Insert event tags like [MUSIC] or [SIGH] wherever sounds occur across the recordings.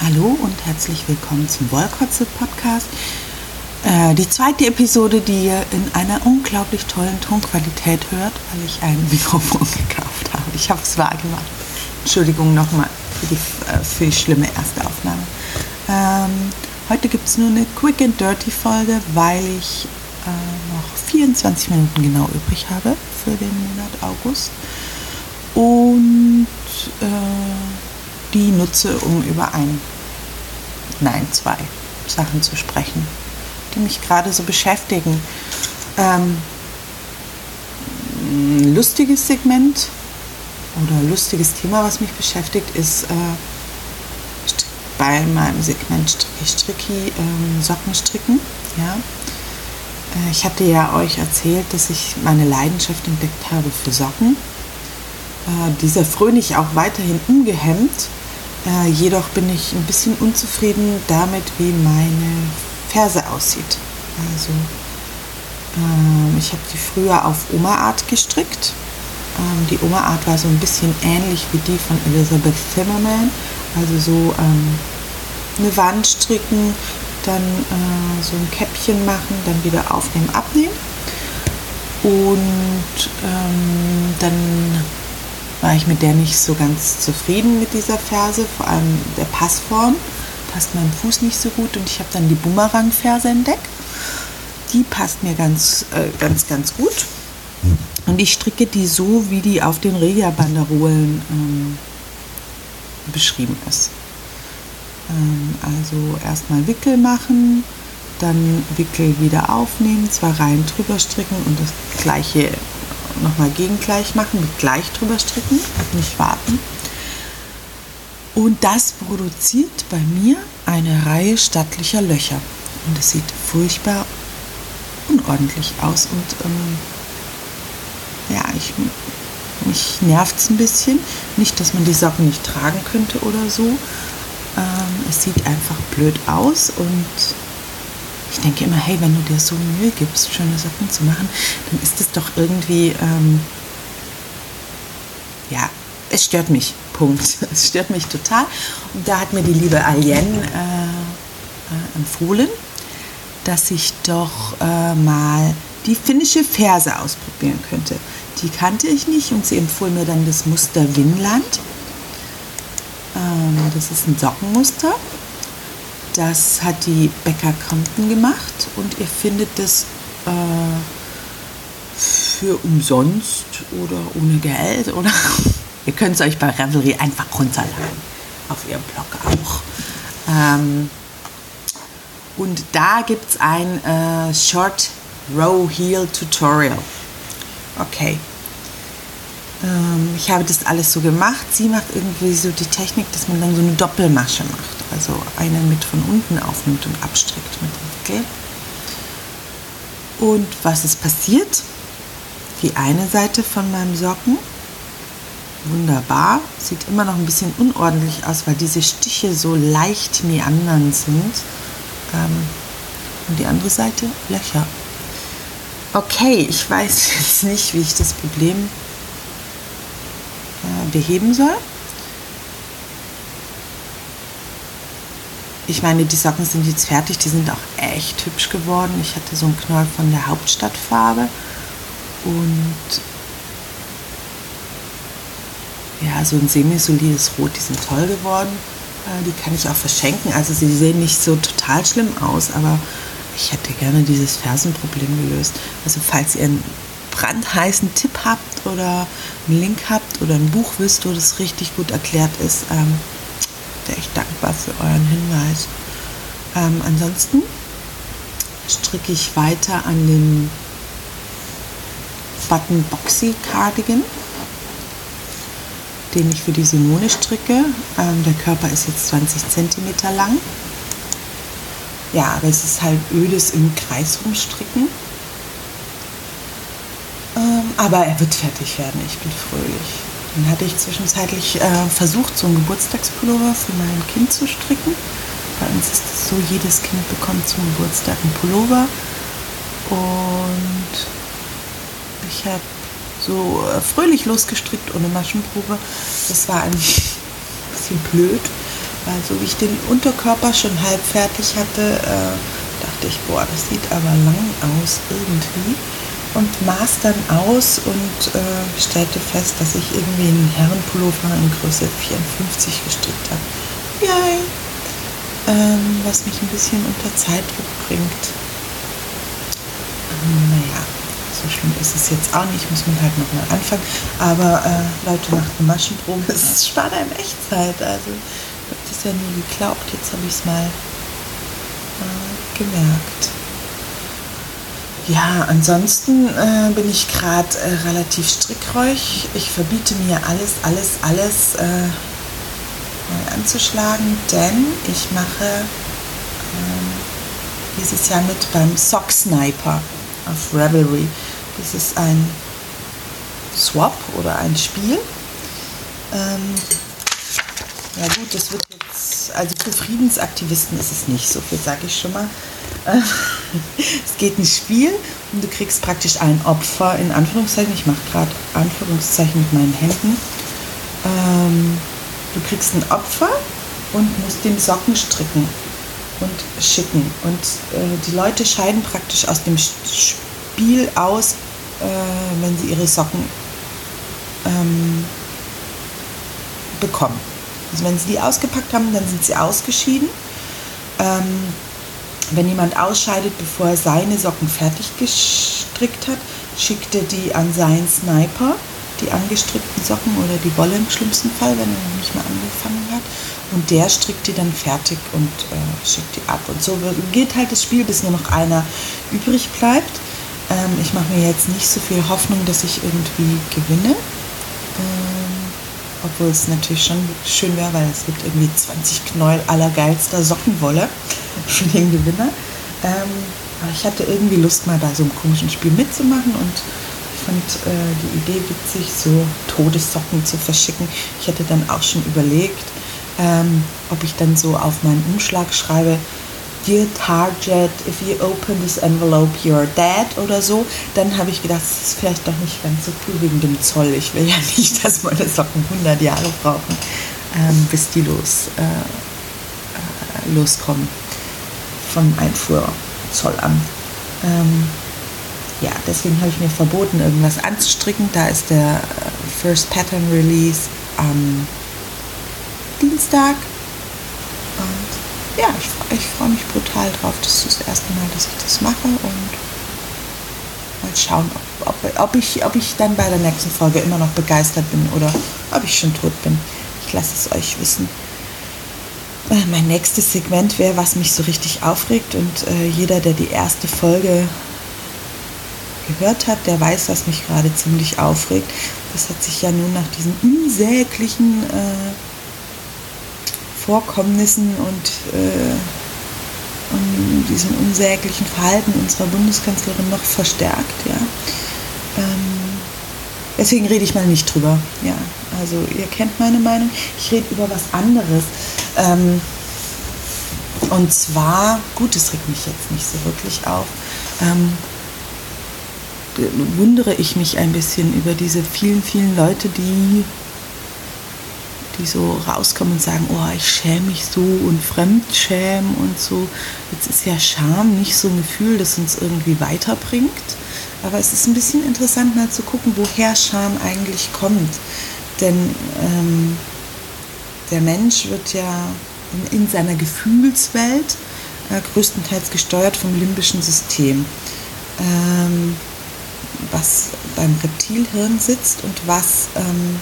Hallo und herzlich willkommen zum Wollkotze Podcast. Äh, die zweite Episode, die ihr in einer unglaublich tollen Tonqualität hört, weil ich ein [LAUGHS] Mikrofon gekauft habe. Ich habe es wahr gemacht. Entschuldigung nochmal für die, äh, für die schlimme erste Aufnahme. Ähm, heute gibt es nur eine Quick and Dirty Folge, weil ich äh, noch 24 Minuten genau übrig habe für den Monat August. Und äh, die nutze, um über ein, nein, zwei Sachen zu sprechen, die mich gerade so beschäftigen. Ähm, ein lustiges Segment oder lustiges Thema, was mich beschäftigt, ist äh, bei meinem Segment Stricki Stricki ähm, Socken stricken. Ja. Äh, ich hatte ja euch erzählt, dass ich meine Leidenschaft entdeckt habe für Socken. Äh, dieser fröhlich auch weiterhin ungehemmt äh, jedoch bin ich ein bisschen unzufrieden damit, wie meine Ferse aussieht. Also ähm, ich habe die früher auf Oma-Art gestrickt. Ähm, die Oma-Art war so ein bisschen ähnlich wie die von Elizabeth Zimmerman. Also so ähm, eine Wand stricken, dann äh, so ein Käppchen machen, dann wieder aufnehmen, abnehmen. Und ähm, dann war ich mit der nicht so ganz zufrieden mit dieser Ferse, vor allem der Passform. Passt meinem Fuß nicht so gut und ich habe dann die Bumerang-Ferse entdeckt. Die passt mir ganz, äh, ganz, ganz gut. Und ich stricke die so, wie die auf den Regia-Banderolen ähm, beschrieben ist. Ähm, also erstmal Wickel machen, dann Wickel wieder aufnehmen, zwei Reihen drüber stricken und das gleiche nochmal gegengleich machen, mit gleich drüber stricken, nicht warten. Und das produziert bei mir eine Reihe stattlicher Löcher. Und es sieht furchtbar unordentlich aus. Und ähm, ja, ich, mich nervt es ein bisschen. Nicht, dass man die Socken nicht tragen könnte oder so. Ähm, es sieht einfach blöd aus und ich denke immer, hey, wenn du dir so Mühe gibst, schöne Socken zu machen, dann ist es doch irgendwie, ähm, ja, es stört mich. Punkt. [LAUGHS] Es stört mich total. Und da hat mir die liebe Alien äh, äh, empfohlen, dass ich doch äh, mal die finnische Ferse ausprobieren könnte. Die kannte ich nicht und sie empfohlen mir dann das Muster Winland. Ähm, das ist ein Sockenmuster das hat die Becker Compton gemacht und ihr findet das äh, für umsonst oder ohne Geld oder [LAUGHS] ihr könnt es euch bei Revelry einfach runterladen. Auf ihrem Blog auch. Ähm, und da gibt es ein äh, Short Row Heel Tutorial. Okay. Ähm, ich habe das alles so gemacht. Sie macht irgendwie so die Technik, dass man dann so eine Doppelmasche macht also eine mit von unten aufnimmt und abstrickt mit dem Wickel. Und was ist passiert? Die eine Seite von meinem Socken, wunderbar, sieht immer noch ein bisschen unordentlich aus, weil diese Stiche so leicht meandern sind. Ähm, und die andere Seite Löcher. Okay, ich weiß [LAUGHS] jetzt nicht, wie ich das Problem äh, beheben soll. Ich meine, die Socken sind jetzt fertig, die sind auch echt hübsch geworden. Ich hatte so einen Knoll von der Hauptstadtfarbe und ja, so ein semi-solides Rot, die sind toll geworden. Äh, die kann ich auch verschenken. Also sie sehen nicht so total schlimm aus, aber ich hätte gerne dieses Fersenproblem gelöst. Also falls ihr einen brandheißen Tipp habt oder einen Link habt oder ein Buch wisst, wo das richtig gut erklärt ist, ähm, echt dankbar für euren Hinweis. Ähm, ansonsten stricke ich weiter an dem Button Boxy Cardigan, den ich für die Simone stricke. Ähm, der Körper ist jetzt 20 cm lang. Ja, aber es ist halt ödes im Kreis rumstricken. Ähm, aber er wird fertig werden, ich bin fröhlich. Dann hatte ich zwischenzeitlich äh, versucht, so einen Geburtstagspullover für mein Kind zu stricken. Bei uns ist es so, jedes Kind bekommt zum Geburtstag einen Pullover. Und ich habe so äh, fröhlich losgestrickt ohne Maschenprobe. Das war ein bisschen blöd, Weil so wie ich den Unterkörper schon halb fertig hatte, äh, dachte ich, boah, das sieht aber lang aus irgendwie. Und maß dann aus und äh, stellte fest, dass ich irgendwie einen Herrenpullover in Größe 54 gestrickt habe. Yay! Ähm, was mich ein bisschen unter Zeitdruck bringt. Ähm, naja, so schlimm ist es jetzt auch nicht, muss man halt nochmal anfangen. Aber äh, Leute, nach der Maschenprobe ist [LAUGHS] es spart einem Echtzeit. Also ich habe das ja nie geglaubt. Jetzt habe ich es mal äh, gemerkt. Ja, ansonsten äh, bin ich gerade äh, relativ strickräuch. Ich verbiete mir alles, alles, alles äh, neu anzuschlagen, denn ich mache ähm, dieses Jahr mit beim Sock Sniper auf Revelry. Das ist ein Swap oder ein Spiel. Ähm, ja gut, das wird jetzt, also für Friedensaktivisten ist es nicht so viel, sage ich schon mal. [LAUGHS] [LAUGHS] Es geht ein Spiel und du kriegst praktisch ein Opfer, in Anführungszeichen, ich mache gerade Anführungszeichen mit meinen Händen. Ähm, du kriegst ein Opfer und musst dem Socken stricken und schicken. Und äh, die Leute scheiden praktisch aus dem Spiel aus, äh, wenn sie ihre Socken ähm, bekommen. Also wenn sie die ausgepackt haben, dann sind sie ausgeschieden. Ähm, wenn jemand ausscheidet, bevor er seine Socken fertig gestrickt hat, schickt er die an seinen Sniper, die angestrickten Socken oder die Wolle im schlimmsten Fall, wenn er noch nicht mal angefangen hat. Und der strickt die dann fertig und äh, schickt die ab. Und so geht halt das Spiel, bis nur noch einer übrig bleibt. Ähm, ich mache mir jetzt nicht so viel Hoffnung, dass ich irgendwie gewinne. Ähm, obwohl es natürlich schon schön wäre, weil es gibt irgendwie 20 Knäuel allergeilster Sockenwolle für den Gewinner. Ähm, aber ich hatte irgendwie Lust, mal bei so einem komischen Spiel mitzumachen und fand äh, die Idee witzig, so Todessocken zu verschicken. Ich hätte dann auch schon überlegt, ähm, ob ich dann so auf meinen Umschlag schreibe, Dear Target, if you open this envelope, you're dead oder so, dann habe ich gedacht, das ist vielleicht doch nicht ganz so cool wegen dem Zoll. Ich will ja [LAUGHS] nicht, dass meine Socken 100 Jahre brauchen, ähm, bis die los, äh, äh, loskommen vom Einfuhrzollamt. Ähm, ja, deswegen habe ich mir verboten, irgendwas anzustricken. Da ist der äh, First Pattern Release am Dienstag ja, ich, ich freue mich brutal drauf. Das ist das erste Mal, dass ich das mache und mal schauen, ob, ob, ob, ich, ob ich dann bei der nächsten Folge immer noch begeistert bin oder ob ich schon tot bin. Ich lasse es euch wissen. Äh, mein nächstes Segment wäre, was mich so richtig aufregt und äh, jeder, der die erste Folge gehört hat, der weiß, was mich gerade ziemlich aufregt. Das hat sich ja nun nach diesen unsäglichen äh, Vorkommnissen und, äh, und diesem unsäglichen Verhalten unserer Bundeskanzlerin noch verstärkt. Ja. Ähm, deswegen rede ich mal nicht drüber. Ja. Also ihr kennt meine Meinung. Ich rede über was anderes. Ähm, und zwar, gut, es regt mich jetzt nicht so wirklich auf. Ähm, wundere ich mich ein bisschen über diese vielen, vielen Leute, die die so rauskommen und sagen, oh, ich schäme mich so und Fremdschämen und so. Jetzt ist ja Scham nicht so ein Gefühl, das uns irgendwie weiterbringt. Aber es ist ein bisschen interessant mal zu gucken, woher Scham eigentlich kommt. Denn ähm, der Mensch wird ja in, in seiner Gefühlswelt äh, größtenteils gesteuert vom limbischen System, ähm, was beim Reptilhirn sitzt und was ähm,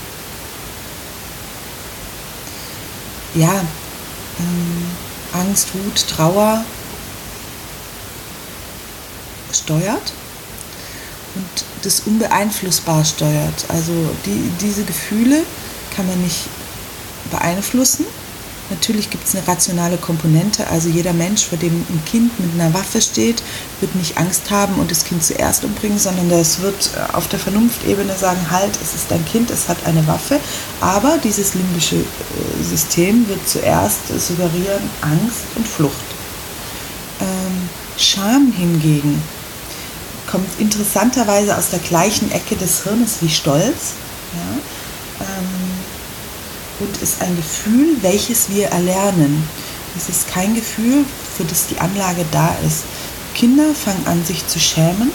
ja, ähm, Angst, Wut, Trauer steuert und das unbeeinflussbar steuert. Also die, diese Gefühle kann man nicht beeinflussen Natürlich gibt es eine rationale Komponente, also jeder Mensch, vor dem ein Kind mit einer Waffe steht, wird nicht Angst haben und das Kind zuerst umbringen, sondern das wird äh, auf der Vernunftebene sagen, halt, es ist ein Kind, es hat eine Waffe, aber dieses limbische äh, System wird zuerst suggerieren Angst und Flucht. Ähm, Scham hingegen kommt interessanterweise aus der gleichen Ecke des Hirnes wie Stolz. Ja? Und ist ein Gefühl, welches wir erlernen. Es ist kein Gefühl, für das die Anlage da ist. Kinder fangen an, sich zu schämen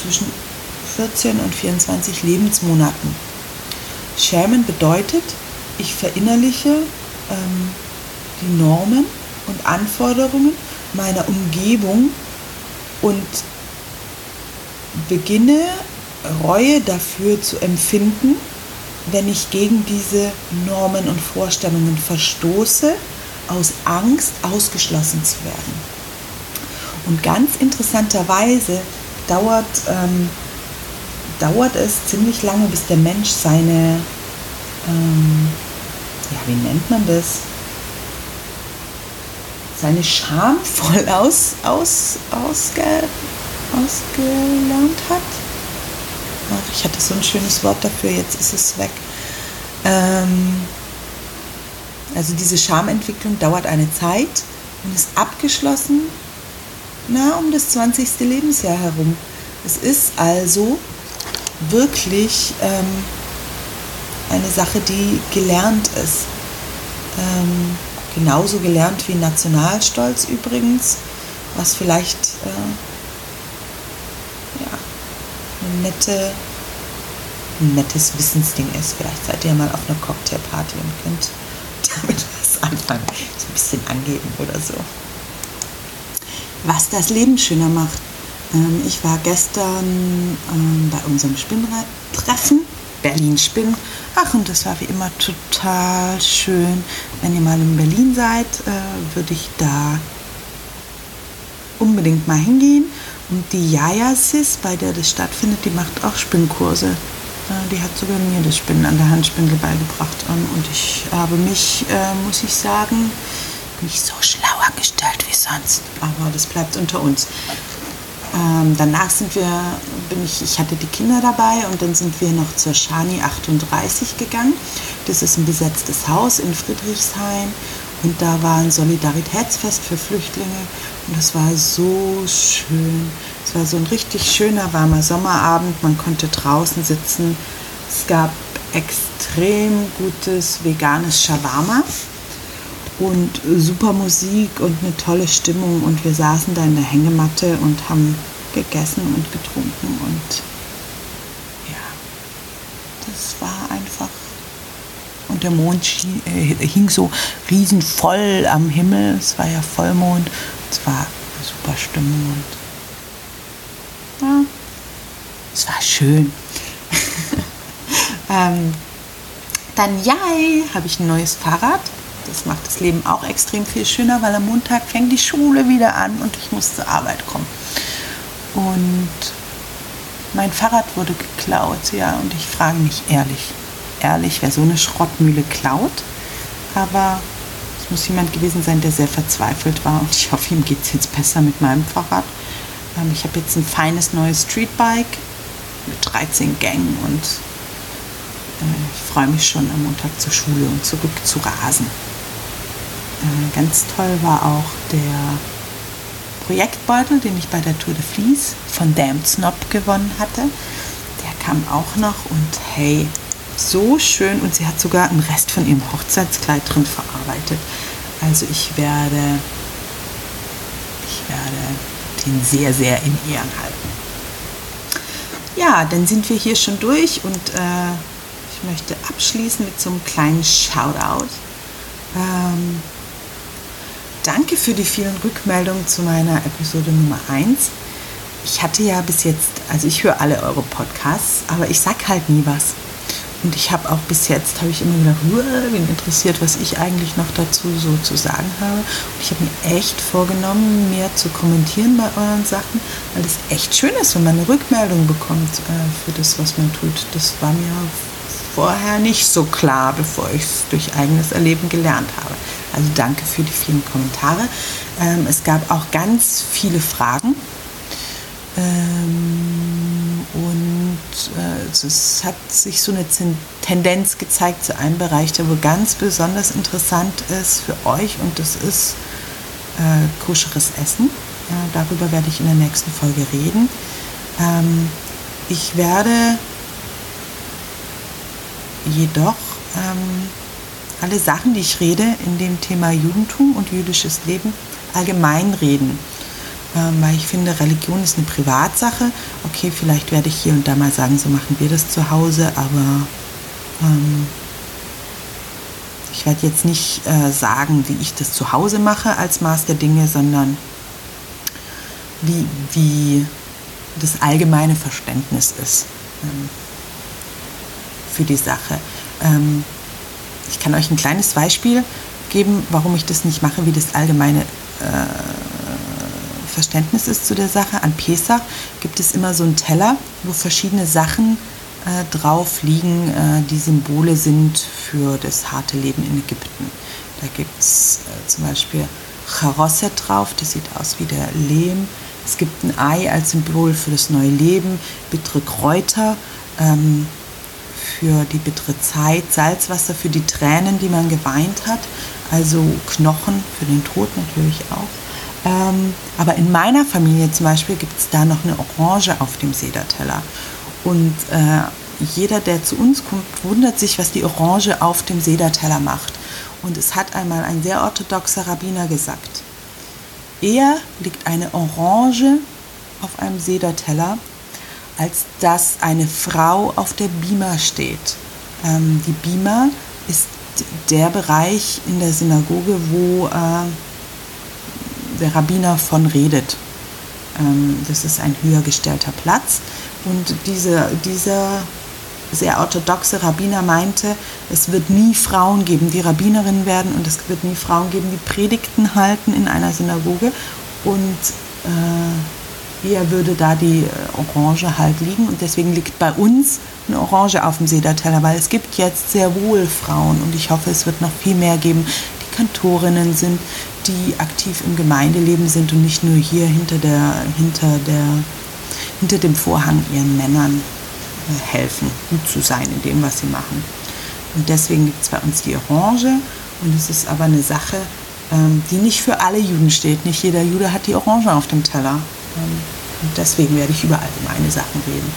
zwischen 14 und 24 Lebensmonaten. Schämen bedeutet, ich verinnerliche ähm, die Normen und Anforderungen meiner Umgebung und beginne Reue dafür zu empfinden, wenn ich gegen diese Normen und Vorstellungen verstoße, aus Angst ausgeschlossen zu werden. Und ganz interessanterweise dauert, ähm, dauert es ziemlich lange, bis der Mensch seine, ähm, ja, wie nennt man das? Seine Scham voll aus, aus, ausge, ausgelernt hat. Ich hatte so ein schönes Wort dafür, jetzt ist es weg. Ähm, also diese Schamentwicklung dauert eine Zeit und ist abgeschlossen na, um das 20. Lebensjahr herum. Es ist also wirklich ähm, eine Sache, die gelernt ist. Ähm, genauso gelernt wie Nationalstolz übrigens, was vielleicht äh, nette, nettes Wissensding ist. Vielleicht seid ihr mal auf einer Cocktailparty und könnt [LAUGHS] damit was anfangen, so ein bisschen angeben oder so. Was das Leben schöner macht. Ähm, ich war gestern ähm, bei unserem Spinntreffen, Berlin Spinn. Ach, und das war wie immer total schön. Wenn ihr mal in Berlin seid, äh, würde ich da unbedingt mal hingehen. Und die Yaya Sis, bei der das stattfindet, die macht auch Spinnkurse. Äh, die hat sogar mir das Spinnen an der Handspindel beigebracht. Ähm, und ich habe mich, äh, muss ich sagen, nicht so schlauer gestellt wie sonst. Aber das bleibt unter uns. Ähm, danach sind wir, bin ich, ich hatte die Kinder dabei und dann sind wir noch zur Shani 38 gegangen. Das ist ein besetztes Haus in Friedrichshain und da war ein Solidaritätsfest für Flüchtlinge und das war so schön. Es war so ein richtig schöner, warmer Sommerabend. Man konnte draußen sitzen. Es gab extrem gutes veganes Shawarma und super Musik und eine tolle Stimmung. Und wir saßen da in der Hängematte und haben gegessen und getrunken. Und ja, das war einfach. Und der Mond schien, äh, hing so riesenvoll am Himmel. Es war ja Vollmond. Es war eine super Stimmung. Und ja, es war schön. [LAUGHS] ähm, dann, ja, habe ich ein neues Fahrrad. Das macht das Leben auch extrem viel schöner, weil am Montag fängt die Schule wieder an und ich muss zur Arbeit kommen. Und mein Fahrrad wurde geklaut, ja, und ich frage mich ehrlich, ehrlich, wer so eine Schrottmühle klaut, aber muss jemand gewesen sein, der sehr verzweifelt war und ich hoffe, ihm geht es jetzt besser mit meinem Fahrrad. Ähm, ich habe jetzt ein feines neues Streetbike mit 13 Gängen und äh, ich freue mich schon am Montag zur Schule und zurück zu rasen. Äh, ganz toll war auch der Projektbeutel, den ich bei der Tour de Vlies von Damn Snob gewonnen hatte. Der kam auch noch und hey, so schön und sie hat sogar einen Rest von ihrem Hochzeitskleid drin verarbeitet. Also ich werde, ich werde den sehr, sehr in Ehren halten. Ja, dann sind wir hier schon durch und äh, ich möchte abschließen mit so einem kleinen Shoutout. Ähm, danke für die vielen Rückmeldungen zu meiner Episode Nummer 1. Ich hatte ja bis jetzt, also ich höre alle eure Podcasts, aber ich sag halt nie was. Und ich habe auch bis jetzt, habe ich immer gedacht, wen interessiert, was ich eigentlich noch dazu so zu sagen habe. Und ich habe mir echt vorgenommen, mehr zu kommentieren bei euren Sachen, weil es echt schön ist, wenn man eine Rückmeldung bekommt äh, für das, was man tut. Das war mir vorher nicht so klar, bevor ich es durch eigenes Erleben gelernt habe. Also danke für die vielen Kommentare. Ähm, es gab auch ganz viele Fragen. Ähm, äh, es hat sich so eine Tendenz gezeigt zu einem Bereich, der wohl ganz besonders interessant ist für euch und das ist äh, koscheres Essen. Ja, darüber werde ich in der nächsten Folge reden. Ähm, ich werde jedoch ähm, alle Sachen, die ich rede, in dem Thema Judentum und jüdisches Leben allgemein reden. Ähm, weil ich finde, Religion ist eine Privatsache. Okay, vielleicht werde ich hier und da mal sagen, so machen wir das zu Hause, aber ähm, ich werde jetzt nicht äh, sagen, wie ich das zu Hause mache als Maß der Dinge, sondern wie, wie das allgemeine Verständnis ist ähm, für die Sache. Ähm, ich kann euch ein kleines Beispiel geben, warum ich das nicht mache, wie das allgemeine äh, Verständnis ist zu der Sache. An Pesach gibt es immer so einen Teller, wo verschiedene Sachen äh, drauf liegen, äh, die Symbole sind für das harte Leben in Ägypten. Da gibt es äh, zum Beispiel Charosset drauf, das sieht aus wie der Lehm. Es gibt ein Ei als Symbol für das neue Leben, bittere Kräuter ähm, für die bittere Zeit, Salzwasser für die Tränen, die man geweint hat, also Knochen für den Tod natürlich auch. Ähm, aber in meiner Familie zum Beispiel gibt es da noch eine Orange auf dem Sederteller. Und äh, jeder, der zu uns kommt, wundert sich, was die Orange auf dem Sederteller macht. Und es hat einmal ein sehr orthodoxer Rabbiner gesagt. Eher liegt eine Orange auf einem Sederteller, als dass eine Frau auf der Bima steht. Ähm, die Bima ist der Bereich in der Synagoge, wo äh, der Rabbiner von redet. Ähm, das ist ein höher gestellter Platz. Und diese, dieser sehr orthodoxe Rabbiner meinte, es wird nie Frauen geben, die Rabbinerinnen werden und es wird nie Frauen geben, die Predigten halten in einer Synagoge. Und äh, eher würde da die äh, Orange halt liegen. Und deswegen liegt bei uns eine Orange auf dem Sederteller, weil es gibt jetzt sehr wohl Frauen und ich hoffe, es wird noch viel mehr geben, die Kantorinnen sind, die aktiv im Gemeindeleben sind und nicht nur hier hinter, der, hinter, der, hinter dem Vorhang ihren Männern äh, helfen, gut zu sein in dem, was sie machen. Und deswegen gibt es bei uns die Orange und es ist aber eine Sache, ähm, die nicht für alle Juden steht. Nicht jeder Jude hat die Orange auf dem Teller. Ähm, und deswegen werde ich über allgemeine Sachen reden.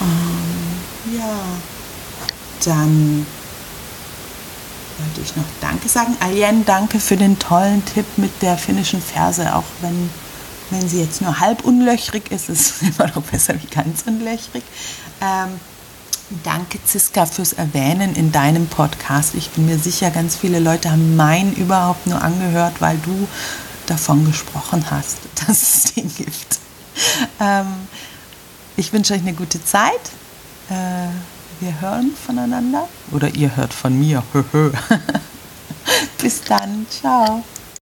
Ähm, ja, dann wollte ich noch Danke sagen. Alien, danke für den tollen Tipp mit der finnischen Verse. Auch wenn, wenn sie jetzt nur halb unlöchrig ist, ist es [LAUGHS] immer noch besser wie ganz unlöchrig. Ähm, danke, Ziska, fürs Erwähnen in deinem Podcast. Ich bin mir sicher, ganz viele Leute haben meinen überhaupt nur angehört, weil du davon gesprochen hast, [LAUGHS] dass es den gibt. Ähm, ich wünsche euch eine gute Zeit. Äh, wir hören voneinander oder ihr hört von mir. [LAUGHS] Bis dann. Ciao.